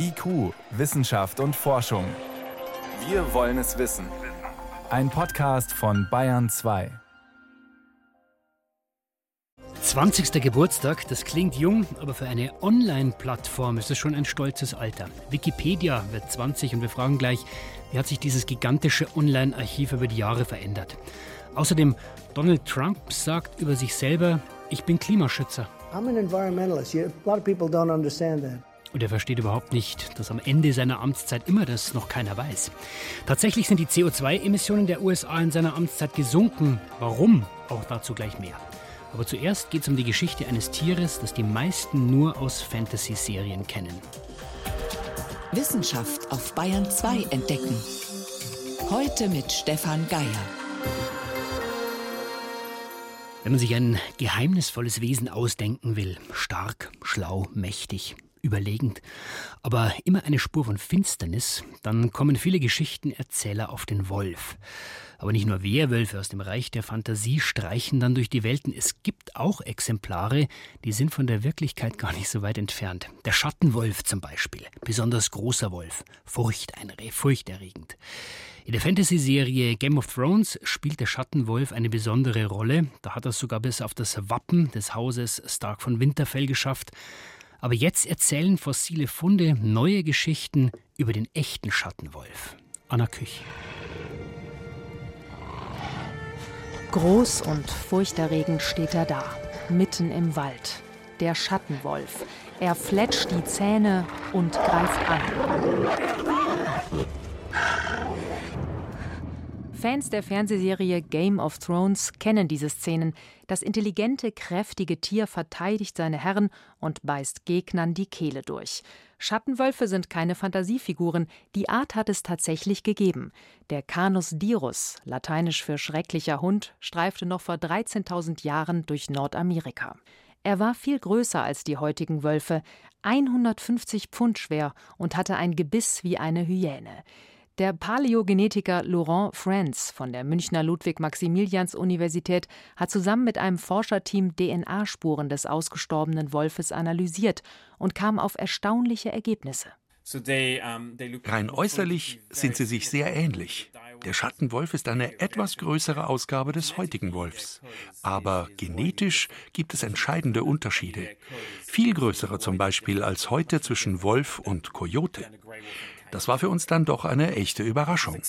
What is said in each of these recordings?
IQ, Wissenschaft und Forschung. Wir wollen es wissen. Ein Podcast von Bayern 2. 20. Geburtstag, das klingt jung, aber für eine Online-Plattform ist es schon ein stolzes Alter. Wikipedia wird 20 und wir fragen gleich, wie hat sich dieses gigantische Online-Archiv über die Jahre verändert? Außerdem, Donald Trump sagt über sich selber, ich bin Klimaschützer. I'm an environmentalist. A lot of people don't understand that. Und er versteht überhaupt nicht, dass am Ende seiner Amtszeit immer das noch keiner weiß. Tatsächlich sind die CO2-Emissionen der USA in seiner Amtszeit gesunken. Warum? Auch dazu gleich mehr. Aber zuerst geht es um die Geschichte eines Tieres, das die meisten nur aus Fantasy-Serien kennen. Wissenschaft auf Bayern 2 entdecken. Heute mit Stefan Geier. Wenn man sich ein geheimnisvolles Wesen ausdenken will, stark, schlau, mächtig, überlegend, aber immer eine Spur von Finsternis, dann kommen viele Geschichtenerzähler auf den Wolf. Aber nicht nur Werwölfe aus dem Reich der Fantasie streichen dann durch die Welten. Es gibt auch Exemplare, die sind von der Wirklichkeit gar nicht so weit entfernt. Der Schattenwolf zum Beispiel, besonders großer Wolf, furchterregend. In der Fantasy-Serie Game of Thrones spielt der Schattenwolf eine besondere Rolle. Da hat er es sogar bis auf das Wappen des Hauses Stark von Winterfell geschafft. Aber jetzt erzählen fossile Funde neue Geschichten über den echten Schattenwolf. Anna Küch. Groß und furchterregend steht er da, mitten im Wald. Der Schattenwolf. Er fletscht die Zähne und greift an. Fans der Fernsehserie Game of Thrones kennen diese Szenen. Das intelligente, kräftige Tier verteidigt seine Herren und beißt Gegnern die Kehle durch. Schattenwölfe sind keine Fantasiefiguren, die Art hat es tatsächlich gegeben. Der Canus dirus, lateinisch für schrecklicher Hund, streifte noch vor 13.000 Jahren durch Nordamerika. Er war viel größer als die heutigen Wölfe, 150 Pfund schwer und hatte ein Gebiss wie eine Hyäne. Der Paläogenetiker Laurent Franz von der Münchner Ludwig-Maximilians-Universität hat zusammen mit einem Forscherteam DNA-Spuren des ausgestorbenen Wolfes analysiert und kam auf erstaunliche Ergebnisse. Rein äußerlich sind sie sich sehr ähnlich. Der Schattenwolf ist eine etwas größere Ausgabe des heutigen Wolfs. Aber genetisch gibt es entscheidende Unterschiede. Viel größere zum Beispiel als heute zwischen Wolf und Kojote. Das war für uns dann doch eine echte Überraschung.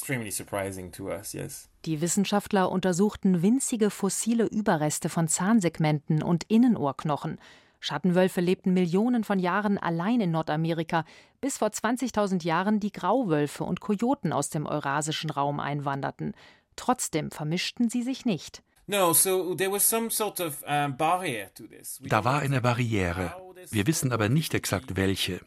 Die Wissenschaftler untersuchten winzige fossile Überreste von Zahnsegmenten und Innenohrknochen. Schattenwölfe lebten Millionen von Jahren allein in Nordamerika, bis vor 20.000 Jahren die Grauwölfe und Kojoten aus dem eurasischen Raum einwanderten. Trotzdem vermischten sie sich nicht. Da war eine Barriere. Wir wissen aber nicht exakt welche.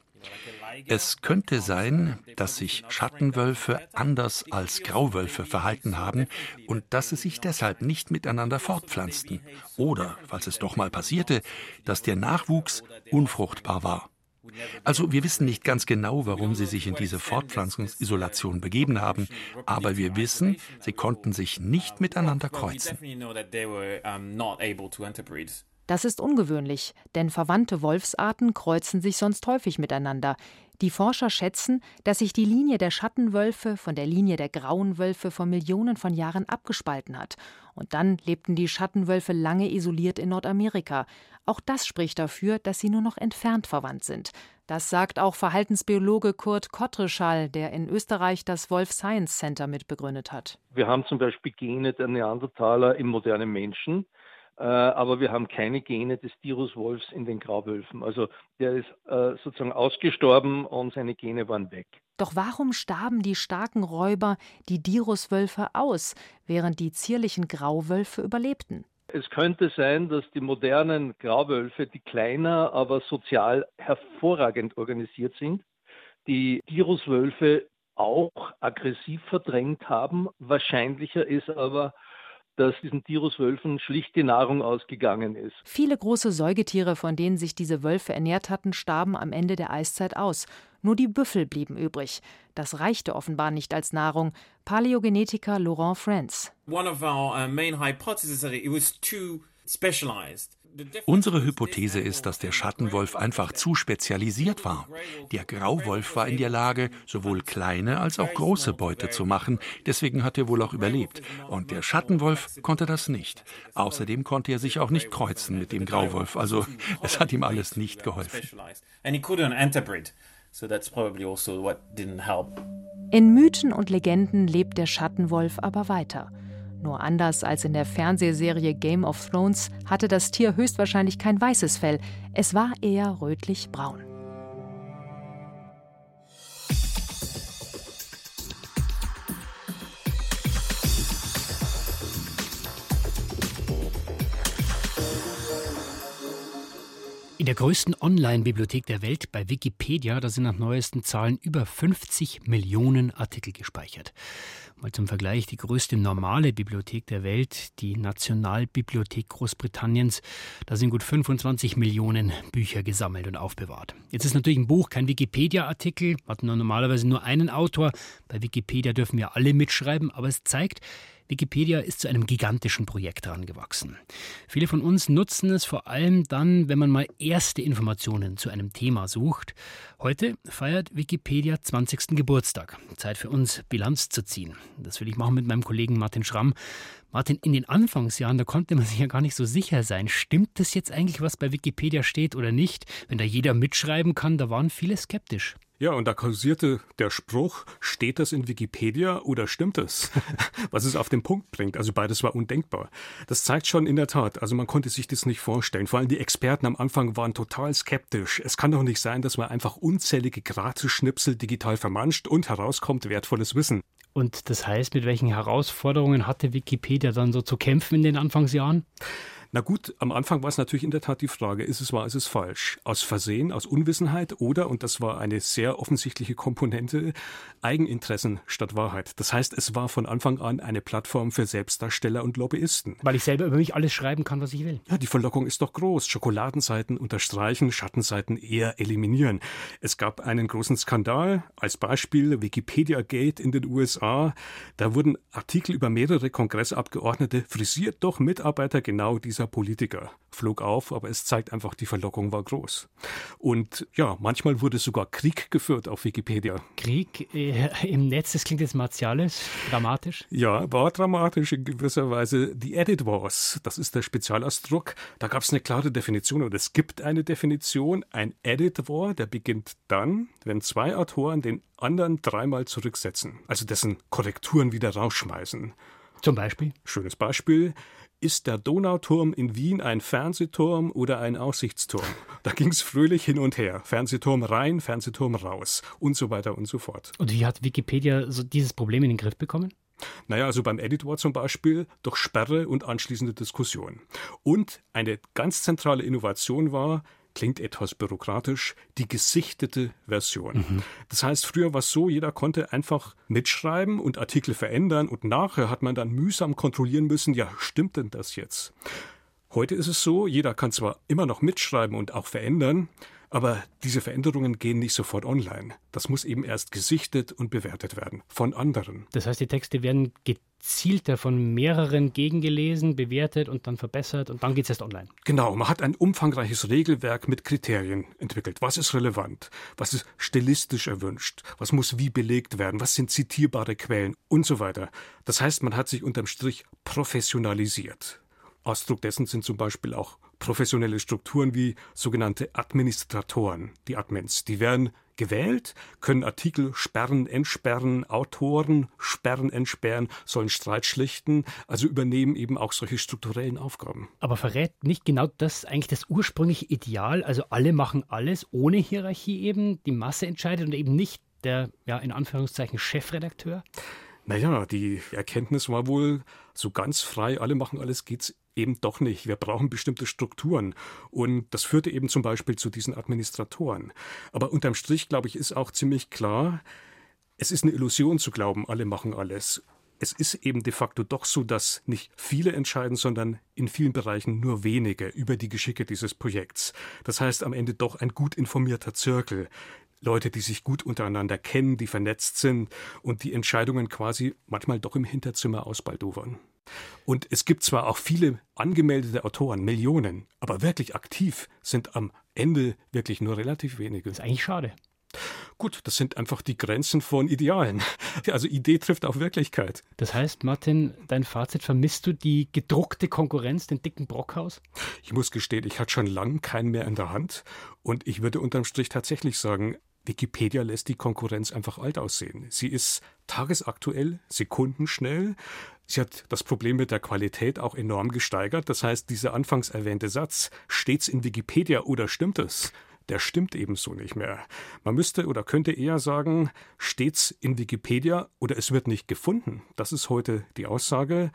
Es könnte sein, dass sich Schattenwölfe anders als Grauwölfe verhalten haben und dass sie sich deshalb nicht miteinander fortpflanzten. Oder, falls es doch mal passierte, dass der Nachwuchs unfruchtbar war. Also wir wissen nicht ganz genau, warum sie sich in diese Fortpflanzungsisolation begeben haben, aber wir wissen, sie konnten sich nicht miteinander kreuzen. Das ist ungewöhnlich, denn verwandte Wolfsarten kreuzen sich sonst häufig miteinander. Die Forscher schätzen, dass sich die Linie der Schattenwölfe von der Linie der grauen Wölfe vor Millionen von Jahren abgespalten hat. Und dann lebten die Schattenwölfe lange isoliert in Nordamerika. Auch das spricht dafür, dass sie nur noch entfernt verwandt sind. Das sagt auch Verhaltensbiologe Kurt Kottreschall, der in Österreich das Wolf Science Center mitbegründet hat. Wir haben zum Beispiel Gene der Neandertaler im modernen Menschen. Äh, aber wir haben keine Gene des Diruswolfs in den Grauwölfen. Also der ist äh, sozusagen ausgestorben und seine Gene waren weg. Doch warum starben die starken Räuber, die Diruswölfe, aus, während die zierlichen Grauwölfe überlebten? Es könnte sein, dass die modernen Grauwölfe, die kleiner, aber sozial hervorragend organisiert sind, die Diruswölfe auch aggressiv verdrängt haben. Wahrscheinlicher ist aber, dass diesen Tiruswölfen schlicht die Nahrung ausgegangen ist. Viele große Säugetiere, von denen sich diese Wölfe ernährt hatten, starben am Ende der Eiszeit aus. Nur die Büffel blieben übrig. Das reichte offenbar nicht als Nahrung. Paläogenetiker Laurent Franz. One of our uh, main hypotheses is that it was too Unsere Hypothese ist, dass der Schattenwolf einfach zu spezialisiert war. Der Grauwolf war in der Lage, sowohl kleine als auch große Beute zu machen, deswegen hat er wohl auch überlebt. Und der Schattenwolf konnte das nicht. Außerdem konnte er sich auch nicht kreuzen mit dem Grauwolf, also es hat ihm alles nicht geholfen. Also in Mythen und Legenden lebt der Schattenwolf aber weiter. Nur anders als in der Fernsehserie Game of Thrones hatte das Tier höchstwahrscheinlich kein weißes Fell, es war eher rötlich-braun. In der größten Online-Bibliothek der Welt, bei Wikipedia, da sind nach neuesten Zahlen über 50 Millionen Artikel gespeichert. Mal zum Vergleich, die größte normale Bibliothek der Welt, die Nationalbibliothek Großbritanniens, da sind gut 25 Millionen Bücher gesammelt und aufbewahrt. Jetzt ist natürlich ein Buch kein Wikipedia-Artikel, hat normalerweise nur einen Autor. Bei Wikipedia dürfen wir alle mitschreiben, aber es zeigt, Wikipedia ist zu einem gigantischen Projekt herangewachsen. Viele von uns nutzen es vor allem dann, wenn man mal erste Informationen zu einem Thema sucht. Heute feiert Wikipedia 20. Geburtstag. Zeit für uns, Bilanz zu ziehen. Das will ich machen mit meinem Kollegen Martin Schramm. Martin, in den Anfangsjahren, da konnte man sich ja gar nicht so sicher sein. Stimmt das jetzt eigentlich, was bei Wikipedia steht oder nicht? Wenn da jeder mitschreiben kann, da waren viele skeptisch. Ja, und da kursierte der Spruch, steht das in Wikipedia oder stimmt es? Was es auf den Punkt bringt. Also beides war undenkbar. Das zeigt schon in der Tat, also man konnte sich das nicht vorstellen. Vor allem die Experten am Anfang waren total skeptisch. Es kann doch nicht sein, dass man einfach unzählige Gratis-Schnipsel digital vermanscht und herauskommt wertvolles Wissen. Und das heißt, mit welchen Herausforderungen hatte Wikipedia dann so zu kämpfen in den Anfangsjahren? Na gut, am Anfang war es natürlich in der Tat die Frage, ist es wahr, ist es falsch? Aus Versehen, aus Unwissenheit oder, und das war eine sehr offensichtliche Komponente, Eigeninteressen statt Wahrheit. Das heißt, es war von Anfang an eine Plattform für Selbstdarsteller und Lobbyisten. Weil ich selber über mich alles schreiben kann, was ich will. Ja, die Verlockung ist doch groß. Schokoladenseiten unterstreichen, Schattenseiten eher eliminieren. Es gab einen großen Skandal, als Beispiel Wikipedia Gate in den USA. Da wurden Artikel über mehrere Kongressabgeordnete frisiert doch Mitarbeiter genau dieser dieser Politiker flog auf, aber es zeigt einfach, die Verlockung war groß. Und ja, manchmal wurde sogar Krieg geführt auf Wikipedia. Krieg äh, im Netz, das klingt jetzt martialisch, dramatisch? Ja, war dramatisch in gewisser Weise. Die Edit Wars, das ist der Spezialausdruck. Da gab es eine klare Definition oder es gibt eine Definition. Ein Edit War, der beginnt dann, wenn zwei Autoren den anderen dreimal zurücksetzen, also dessen Korrekturen wieder rausschmeißen. Zum Beispiel? Schönes Beispiel. Ist der Donauturm in Wien ein Fernsehturm oder ein Aussichtsturm? Da ging es fröhlich hin und her. Fernsehturm rein, Fernsehturm raus und so weiter und so fort. Und wie hat Wikipedia so dieses Problem in den Griff bekommen? Naja, also beim Editor zum Beispiel durch Sperre und anschließende Diskussion. Und eine ganz zentrale Innovation war, klingt etwas bürokratisch, die gesichtete Version. Mhm. Das heißt, früher war es so, jeder konnte einfach mitschreiben und Artikel verändern und nachher hat man dann mühsam kontrollieren müssen, ja, stimmt denn das jetzt? Heute ist es so, jeder kann zwar immer noch mitschreiben und auch verändern, aber diese Veränderungen gehen nicht sofort online. Das muss eben erst gesichtet und bewertet werden von anderen. Das heißt, die Texte werden gezielter von mehreren gegengelesen, bewertet und dann verbessert und dann geht es erst online. Genau, man hat ein umfangreiches Regelwerk mit Kriterien entwickelt. Was ist relevant? Was ist stilistisch erwünscht? Was muss wie belegt werden? Was sind zitierbare Quellen? Und so weiter. Das heißt, man hat sich unterm Strich professionalisiert. Ausdruck dessen sind zum Beispiel auch professionelle Strukturen wie sogenannte Administratoren, die Admins. Die werden gewählt, können Artikel sperren, entsperren, Autoren sperren, entsperren, sollen Streit schlichten, also übernehmen eben auch solche strukturellen Aufgaben. Aber verrät nicht genau das eigentlich das ursprüngliche Ideal? Also alle machen alles ohne Hierarchie eben, die Masse entscheidet und eben nicht der, ja, in Anführungszeichen Chefredakteur? Naja, die Erkenntnis war wohl, so ganz frei, alle machen alles geht's eben doch nicht. Wir brauchen bestimmte Strukturen. Und das führte eben zum Beispiel zu diesen Administratoren. Aber unterm Strich, glaube ich, ist auch ziemlich klar, es ist eine Illusion zu glauben, alle machen alles. Es ist eben de facto doch so, dass nicht viele entscheiden, sondern in vielen Bereichen nur wenige über die Geschicke dieses Projekts. Das heißt am Ende doch ein gut informierter Zirkel. Leute, die sich gut untereinander kennen, die vernetzt sind und die Entscheidungen quasi manchmal doch im Hinterzimmer ausbaldowern. Und es gibt zwar auch viele angemeldete Autoren, Millionen, aber wirklich aktiv sind am Ende wirklich nur relativ wenige. Das ist eigentlich schade. Gut, das sind einfach die Grenzen von Idealen. Also Idee trifft auf Wirklichkeit. Das heißt, Martin, dein Fazit, vermisst du die gedruckte Konkurrenz, den dicken Brockhaus? Ich muss gestehen, ich hatte schon lange keinen mehr in der Hand und ich würde unterm Strich tatsächlich sagen, Wikipedia lässt die Konkurrenz einfach alt aussehen. Sie ist tagesaktuell, sekundenschnell. Sie hat das Problem mit der Qualität auch enorm gesteigert. Das heißt, dieser anfangs erwähnte Satz, stets in Wikipedia oder stimmt es? der stimmt ebenso nicht mehr. Man müsste oder könnte eher sagen, stets in Wikipedia oder es wird nicht gefunden. Das ist heute die Aussage.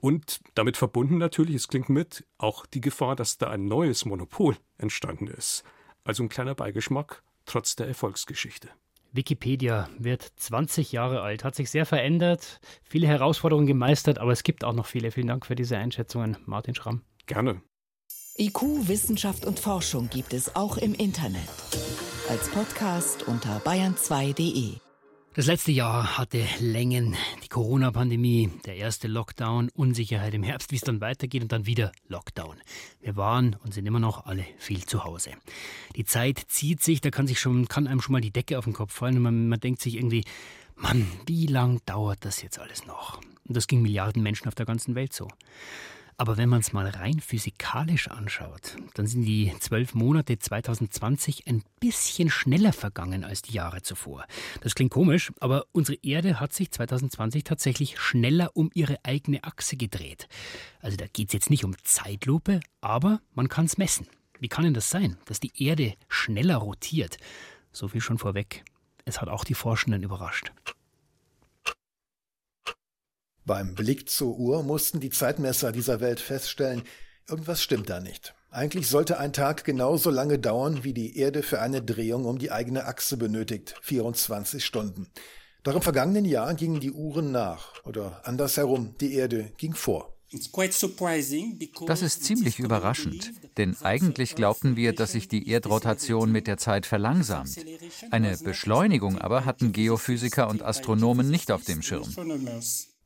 Und damit verbunden natürlich, es klingt mit, auch die Gefahr, dass da ein neues Monopol entstanden ist. Also ein kleiner Beigeschmack trotz der Erfolgsgeschichte. Wikipedia wird 20 Jahre alt, hat sich sehr verändert, viele Herausforderungen gemeistert, aber es gibt auch noch viele. Vielen Dank für diese Einschätzungen, Martin Schramm. Gerne. IQ, Wissenschaft und Forschung gibt es auch im Internet. Als Podcast unter bayern2.de. Das letzte Jahr hatte Längen. Die Corona-Pandemie, der erste Lockdown, Unsicherheit im Herbst, wie es dann weitergeht und dann wieder Lockdown. Wir waren und sind immer noch alle viel zu Hause. Die Zeit zieht sich, da kann, sich schon, kann einem schon mal die Decke auf den Kopf fallen und man, man denkt sich irgendwie, Mann, wie lang dauert das jetzt alles noch? Und das ging Milliarden Menschen auf der ganzen Welt so. Aber wenn man es mal rein physikalisch anschaut, dann sind die zwölf Monate 2020 ein bisschen schneller vergangen als die Jahre zuvor. Das klingt komisch, aber unsere Erde hat sich 2020 tatsächlich schneller um ihre eigene Achse gedreht. Also da geht es jetzt nicht um Zeitlupe, aber man kann es messen. Wie kann denn das sein, dass die Erde schneller rotiert? So viel schon vorweg. Es hat auch die Forschenden überrascht. Beim Blick zur Uhr mussten die Zeitmesser dieser Welt feststellen, irgendwas stimmt da nicht. Eigentlich sollte ein Tag genauso lange dauern, wie die Erde für eine Drehung um die eigene Achse benötigt, 24 Stunden. Doch im vergangenen Jahr gingen die Uhren nach, oder andersherum, die Erde ging vor. Das ist ziemlich überraschend, denn eigentlich glaubten wir, dass sich die Erdrotation mit der Zeit verlangsamt. Eine Beschleunigung aber hatten Geophysiker und Astronomen nicht auf dem Schirm.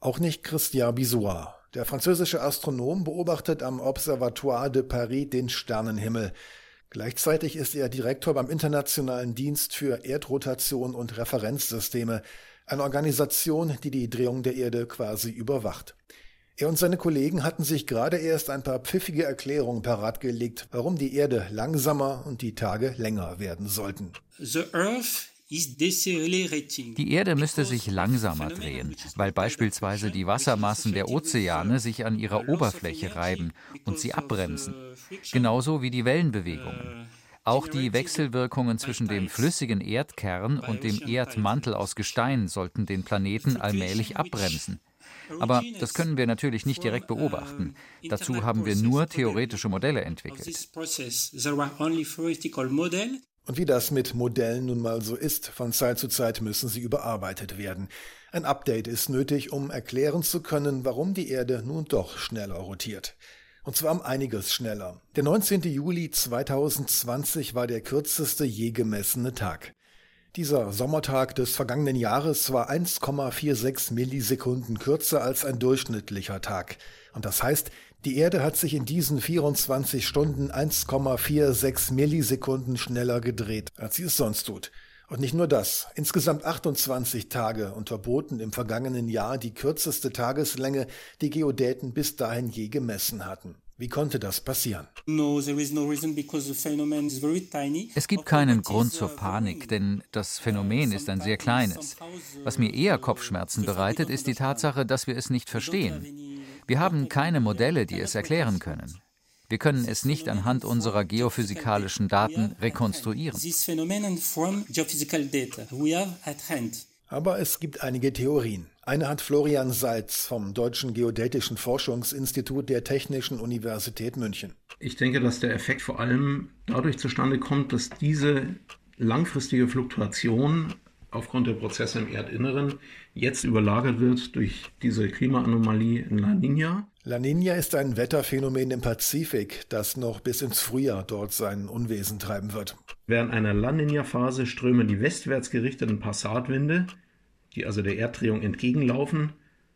Auch nicht Christian Bisoir. Der französische Astronom beobachtet am Observatoire de Paris den Sternenhimmel. Gleichzeitig ist er Direktor beim Internationalen Dienst für Erdrotation und Referenzsysteme, eine Organisation, die die Drehung der Erde quasi überwacht. Er und seine Kollegen hatten sich gerade erst ein paar pfiffige Erklärungen parat gelegt, warum die Erde langsamer und die Tage länger werden sollten. The Earth die Erde müsste sich langsamer drehen, weil beispielsweise die Wassermassen der Ozeane sich an ihrer Oberfläche reiben und sie abbremsen, genauso wie die Wellenbewegungen. Auch die Wechselwirkungen zwischen dem flüssigen Erdkern und dem Erdmantel aus Gestein sollten den Planeten allmählich abbremsen. Aber das können wir natürlich nicht direkt beobachten. Dazu haben wir nur theoretische Modelle entwickelt. Und wie das mit Modellen nun mal so ist, von Zeit zu Zeit müssen sie überarbeitet werden. Ein Update ist nötig, um erklären zu können, warum die Erde nun doch schneller rotiert. Und zwar um einiges schneller. Der 19. Juli 2020 war der kürzeste je gemessene Tag. Dieser Sommertag des vergangenen Jahres war 1,46 Millisekunden kürzer als ein durchschnittlicher Tag. Und das heißt, die Erde hat sich in diesen 24 Stunden 1,46 Millisekunden schneller gedreht, als sie es sonst tut. Und nicht nur das. Insgesamt 28 Tage unterboten im vergangenen Jahr die kürzeste Tageslänge, die Geodäten bis dahin je gemessen hatten. Wie konnte das passieren? Es gibt keinen Grund zur Panik, denn das Phänomen ist ein sehr kleines. Was mir eher Kopfschmerzen bereitet, ist die Tatsache, dass wir es nicht verstehen. Wir haben keine Modelle, die es erklären können. Wir können es nicht anhand unserer geophysikalischen Daten rekonstruieren. Aber es gibt einige Theorien. Eine hat Florian Salz vom Deutschen Geodätischen Forschungsinstitut der Technischen Universität München. Ich denke, dass der Effekt vor allem dadurch zustande kommt, dass diese langfristige Fluktuation aufgrund der Prozesse im Erdinneren jetzt überlagert wird durch diese Klimaanomalie in La Nina. La Nina ist ein Wetterphänomen im Pazifik, das noch bis ins Frühjahr dort sein Unwesen treiben wird. Während einer La Nina-Phase strömen die westwärts gerichteten Passatwinde, die also der Erddrehung entgegenlaufen,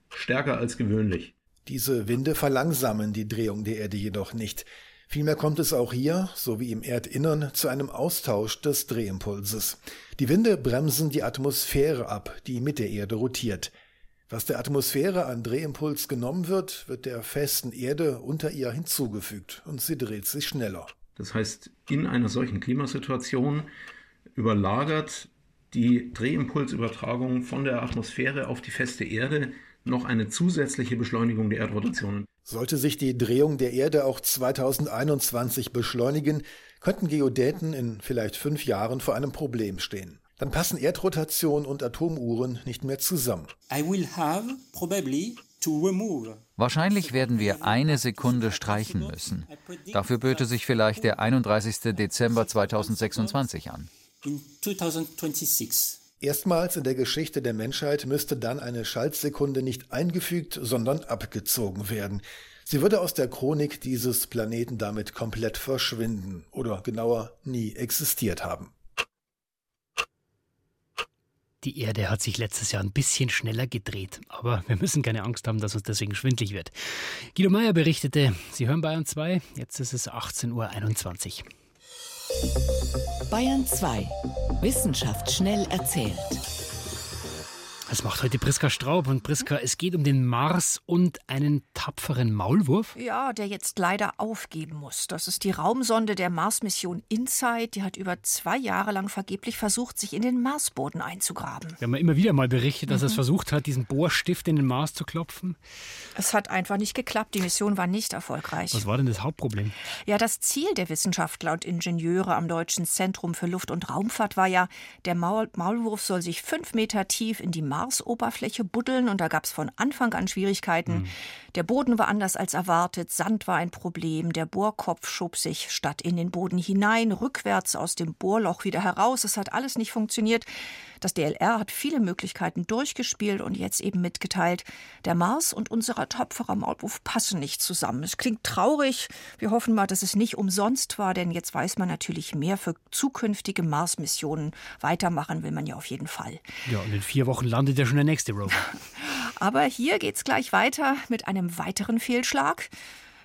stärker als gewöhnlich. Diese Winde verlangsamen die Drehung der Erde jedoch nicht. Vielmehr kommt es auch hier, so wie im Erdinnern, zu einem Austausch des Drehimpulses. Die Winde bremsen die Atmosphäre ab, die mit der Erde rotiert. Was der Atmosphäre an Drehimpuls genommen wird, wird der festen Erde unter ihr hinzugefügt und sie dreht sich schneller. Das heißt, in einer solchen Klimasituation überlagert die Drehimpulsübertragung von der Atmosphäre auf die feste Erde noch eine zusätzliche Beschleunigung der Erdrotation. Sollte sich die Drehung der Erde auch 2021 beschleunigen, könnten Geodäten in vielleicht fünf Jahren vor einem Problem stehen. Dann passen Erdrotation und Atomuhren nicht mehr zusammen. Wahrscheinlich werden wir eine Sekunde streichen müssen. Dafür böte sich vielleicht der 31. Dezember 2026 an. Erstmals in der Geschichte der Menschheit müsste dann eine Schaltsekunde nicht eingefügt, sondern abgezogen werden. Sie würde aus der Chronik dieses Planeten damit komplett verschwinden oder genauer nie existiert haben. Die Erde hat sich letztes Jahr ein bisschen schneller gedreht, aber wir müssen keine Angst haben, dass uns deswegen schwindlig wird. Guido Meyer berichtete, Sie hören Bayern 2, jetzt ist es 18.21 Uhr. Bayern 2. Wissenschaft schnell erzählt. Das macht heute Priska Straub. Und Priska, es geht um den Mars und einen tapferen Maulwurf. Ja, der jetzt leider aufgeben muss. Das ist die Raumsonde der Mars-Mission InSight. Die hat über zwei Jahre lang vergeblich versucht, sich in den Marsboden einzugraben. Wir haben ja immer wieder mal berichtet, dass mhm. es versucht hat, diesen Bohrstift in den Mars zu klopfen. Es hat einfach nicht geklappt. Die Mission war nicht erfolgreich. Was war denn das Hauptproblem? Ja, das Ziel der Wissenschaftler und Ingenieure am Deutschen Zentrum für Luft- und Raumfahrt war ja, der Maul Maulwurf soll sich fünf Meter tief in die Mars Marsoberfläche buddeln und da gab es von Anfang an Schwierigkeiten. Mhm. Der Boden war anders als erwartet, Sand war ein Problem, der Bohrkopf schob sich statt in den Boden hinein, rückwärts aus dem Bohrloch wieder heraus. Es hat alles nicht funktioniert. Das DLR hat viele Möglichkeiten durchgespielt und jetzt eben mitgeteilt, der Mars und unser tapferer Maulwurf passen nicht zusammen. Es klingt traurig. Wir hoffen mal, dass es nicht umsonst war, denn jetzt weiß man natürlich mehr für zukünftige Mars-Missionen. Weitermachen will man ja auf jeden Fall. Ja, und in vier Wochen landet ja schon der nächste Rover. Aber hier geht's gleich weiter mit einem weiteren Fehlschlag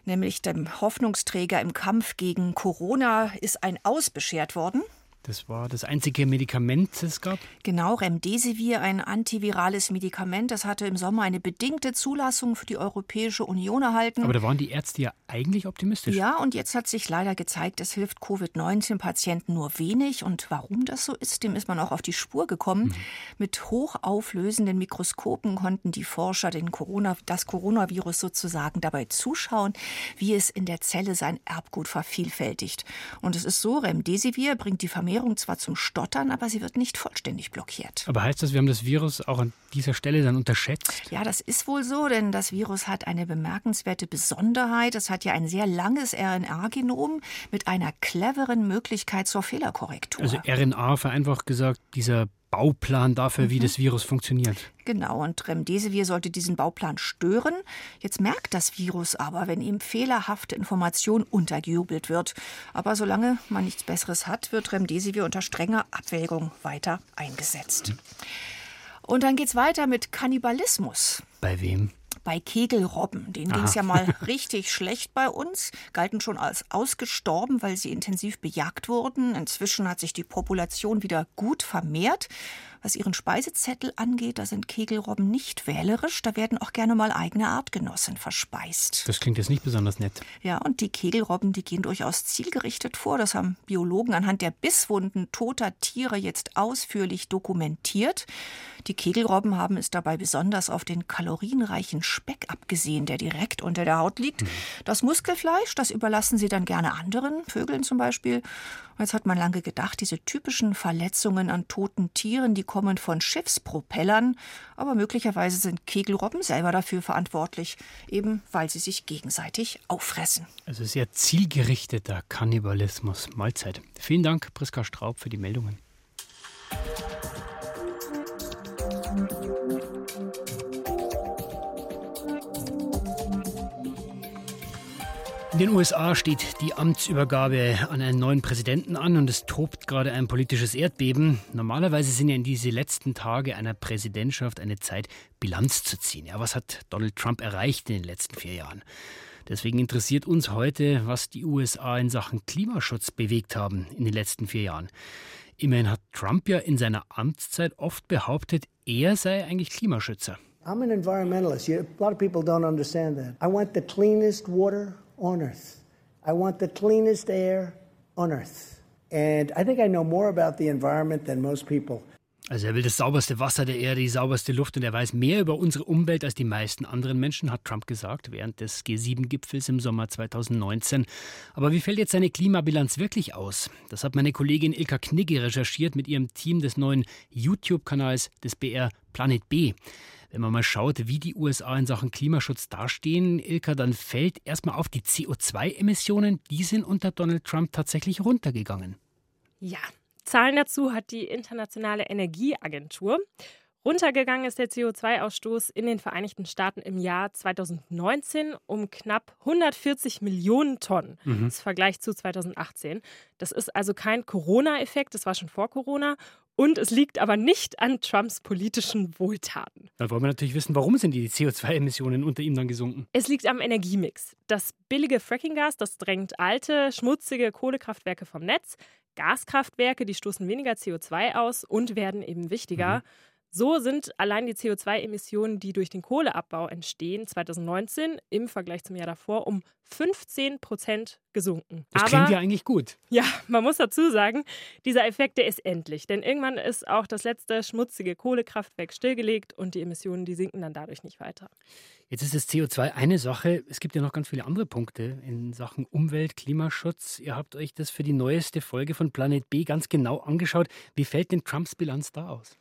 nämlich dem Hoffnungsträger im Kampf gegen Corona, ist ein Aus beschert worden. Das war das einzige Medikament, das es gab? Genau, Remdesivir, ein antivirales Medikament. Das hatte im Sommer eine bedingte Zulassung für die Europäische Union erhalten. Aber da waren die Ärzte ja eigentlich optimistisch. Ja, und jetzt hat sich leider gezeigt, es hilft Covid-19-Patienten nur wenig. Und warum das so ist, dem ist man auch auf die Spur gekommen. Mhm. Mit hochauflösenden Mikroskopen konnten die Forscher den Corona, das Coronavirus sozusagen dabei zuschauen, wie es in der Zelle sein Erbgut vervielfältigt. Und es ist so, Remdesivir bringt die Familie Ernährung zwar zum Stottern, aber sie wird nicht vollständig blockiert. Aber heißt das, wir haben das Virus auch an dieser Stelle dann unterschätzt? Ja, das ist wohl so, denn das Virus hat eine bemerkenswerte Besonderheit. Es hat ja ein sehr langes RNA-Genom mit einer cleveren Möglichkeit zur Fehlerkorrektur. Also RNA vereinfacht gesagt, dieser Bauplan dafür, mhm. wie das Virus funktioniert. Genau, und Remdesivir sollte diesen Bauplan stören. Jetzt merkt das Virus aber, wenn ihm fehlerhafte Information untergejubelt wird. Aber solange man nichts Besseres hat, wird Remdesivir unter strenger Abwägung weiter eingesetzt. Mhm. Und dann geht's weiter mit Kannibalismus. Bei wem? Bei Kegelrobben. Denen ging es ja mal richtig schlecht bei uns, galten schon als ausgestorben, weil sie intensiv bejagt wurden. Inzwischen hat sich die Population wieder gut vermehrt. Was ihren Speisezettel angeht, da sind Kegelrobben nicht wählerisch. Da werden auch gerne mal eigene Artgenossen verspeist. Das klingt jetzt nicht besonders nett. Ja, und die Kegelrobben, die gehen durchaus zielgerichtet vor. Das haben Biologen anhand der Bisswunden toter Tiere jetzt ausführlich dokumentiert. Die Kegelrobben haben es dabei besonders auf den kalorienreichen Speck abgesehen, der direkt unter der Haut liegt. Mhm. Das Muskelfleisch, das überlassen sie dann gerne anderen, Vögeln zum Beispiel. Jetzt hat man lange gedacht, diese typischen Verletzungen an toten Tieren, die kommen von Schiffspropellern, aber möglicherweise sind Kegelrobben selber dafür verantwortlich, eben weil sie sich gegenseitig auffressen. Also sehr zielgerichteter Kannibalismus. Mahlzeit. Vielen Dank, Priska Straub, für die Meldungen. In den USA steht die Amtsübergabe an einen neuen Präsidenten an und es tobt gerade ein politisches Erdbeben. Normalerweise sind ja in diese letzten Tage einer Präsidentschaft eine Zeit, Bilanz zu ziehen. Ja, was hat Donald Trump erreicht in den letzten vier Jahren? Deswegen interessiert uns heute, was die USA in Sachen Klimaschutz bewegt haben in den letzten vier Jahren. Immerhin hat Trump ja in seiner Amtszeit oft behauptet, er sei eigentlich Klimaschützer. I'm an environmentalist. a lot of people don't understand that. I want the cleanest water on earth. I want the cleanest air on earth. And I think I know more about the environment than most people. Also er will das sauberste Wasser der Erde, die sauberste Luft und er weiß mehr über unsere Umwelt als die meisten anderen Menschen, hat Trump gesagt während des G7-Gipfels im Sommer 2019. Aber wie fällt jetzt seine Klimabilanz wirklich aus? Das hat meine Kollegin Ilka Knigge recherchiert mit ihrem Team des neuen YouTube-Kanals des BR Planet B. Wenn man mal schaut, wie die USA in Sachen Klimaschutz dastehen, Ilka, dann fällt erstmal auf, die CO2-Emissionen, die sind unter Donald Trump tatsächlich runtergegangen. Ja, Zahlen dazu hat die Internationale Energieagentur. Runtergegangen ist der CO2-Ausstoß in den Vereinigten Staaten im Jahr 2019 um knapp 140 Millionen Tonnen. Mhm. Das Vergleich zu 2018. Das ist also kein Corona-Effekt, das war schon vor Corona. Und es liegt aber nicht an Trumps politischen Wohltaten. Da wollen wir natürlich wissen, warum sind die CO2-Emissionen unter ihm dann gesunken? Es liegt am Energiemix. Das billige Frackinggas, das drängt alte, schmutzige Kohlekraftwerke vom Netz. Gaskraftwerke, die stoßen weniger CO2 aus und werden eben wichtiger. Mhm. So sind allein die CO2-Emissionen, die durch den Kohleabbau entstehen, 2019 im Vergleich zum Jahr davor um 15 Prozent gesunken. Das Aber, klingt ja eigentlich gut. Ja, man muss dazu sagen, dieser Effekt, der ist endlich. Denn irgendwann ist auch das letzte schmutzige Kohlekraftwerk stillgelegt und die Emissionen, die sinken dann dadurch nicht weiter. Jetzt ist das CO2 eine Sache. Es gibt ja noch ganz viele andere Punkte in Sachen Umwelt, Klimaschutz. Ihr habt euch das für die neueste Folge von Planet B ganz genau angeschaut. Wie fällt denn Trumps Bilanz da aus?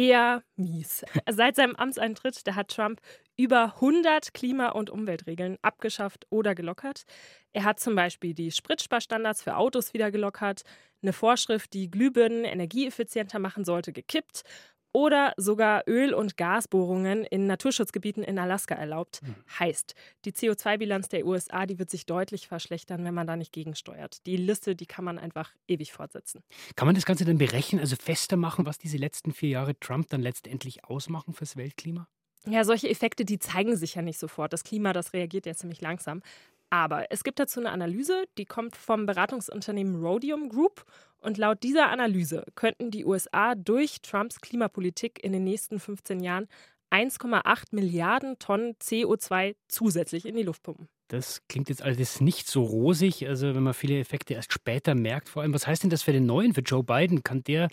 Eher mies. Seit seinem Amtseintritt, da hat Trump über 100 Klima- und Umweltregeln abgeschafft oder gelockert. Er hat zum Beispiel die Spritsparstandards für Autos wieder gelockert, eine Vorschrift, die Glühbirnen energieeffizienter machen sollte, gekippt oder sogar Öl- und Gasbohrungen in Naturschutzgebieten in Alaska erlaubt. Mhm. Heißt, die CO2-Bilanz der USA, die wird sich deutlich verschlechtern, wenn man da nicht gegensteuert. Die Liste, die kann man einfach ewig fortsetzen. Kann man das Ganze dann berechnen, also fester machen, was diese letzten vier Jahre Trump dann letztendlich ausmachen fürs Weltklima? Ja, solche Effekte, die zeigen sich ja nicht sofort. Das Klima, das reagiert ja ziemlich langsam. Aber es gibt dazu eine Analyse, die kommt vom Beratungsunternehmen Rhodium Group. Und laut dieser Analyse könnten die USA durch Trumps Klimapolitik in den nächsten 15 Jahren 1,8 Milliarden Tonnen CO2 zusätzlich in die Luft pumpen. Das klingt jetzt alles nicht so rosig, also wenn man viele Effekte erst später merkt. Vor allem, was heißt denn das für den neuen, für Joe Biden? Kann der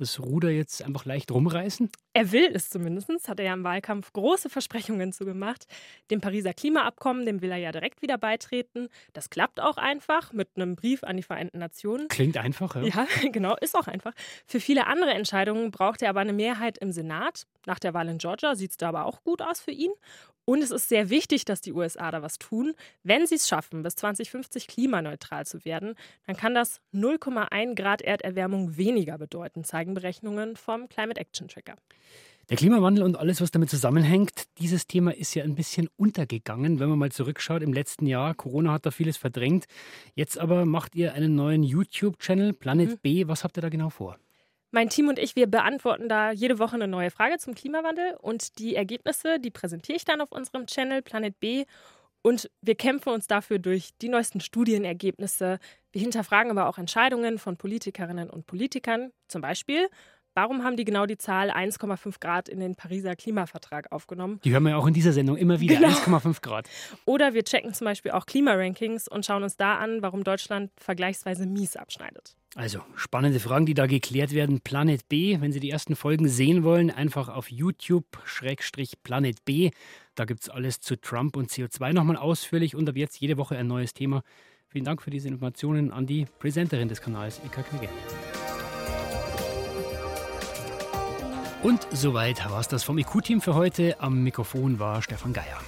das Ruder jetzt einfach leicht rumreißen? Er will es zumindest, hat er ja im Wahlkampf große Versprechungen zugemacht. Dem Pariser Klimaabkommen, dem will er ja direkt wieder beitreten. Das klappt auch einfach mit einem Brief an die Vereinten Nationen. Klingt einfach, ja. Ja, genau, ist auch einfach. Für viele andere Entscheidungen braucht er aber eine Mehrheit im Senat. Nach der Wahl in Georgia sieht es da aber auch gut aus für ihn. Und es ist sehr wichtig, dass die USA da was tun. Wenn sie es schaffen, bis 2050 klimaneutral zu werden, dann kann das 0,1 Grad Erderwärmung weniger bedeuten, zeigen Berechnungen vom Climate Action Tracker. Der Klimawandel und alles, was damit zusammenhängt, dieses Thema ist ja ein bisschen untergegangen, wenn man mal zurückschaut im letzten Jahr. Corona hat da vieles verdrängt. Jetzt aber macht ihr einen neuen YouTube-Channel, Planet mhm. B. Was habt ihr da genau vor? Mein Team und ich, wir beantworten da jede Woche eine neue Frage zum Klimawandel und die Ergebnisse, die präsentiere ich dann auf unserem Channel Planet B und wir kämpfen uns dafür durch die neuesten Studienergebnisse. Wir hinterfragen aber auch Entscheidungen von Politikerinnen und Politikern, zum Beispiel, Warum haben die genau die Zahl 1,5 Grad in den Pariser Klimavertrag aufgenommen? Die hören wir ja auch in dieser Sendung immer wieder, genau. 1,5 Grad. Oder wir checken zum Beispiel auch Klimarankings und schauen uns da an, warum Deutschland vergleichsweise mies abschneidet. Also spannende Fragen, die da geklärt werden. Planet B, wenn Sie die ersten Folgen sehen wollen, einfach auf YouTube-Planet B. Da gibt es alles zu Trump und CO2 nochmal ausführlich und ab jetzt jede Woche ein neues Thema. Vielen Dank für diese Informationen an die Präsenterin des Kanals, Ika Knigge. Und soweit war es das vom IQ-Team für heute. Am Mikrofon war Stefan Geier.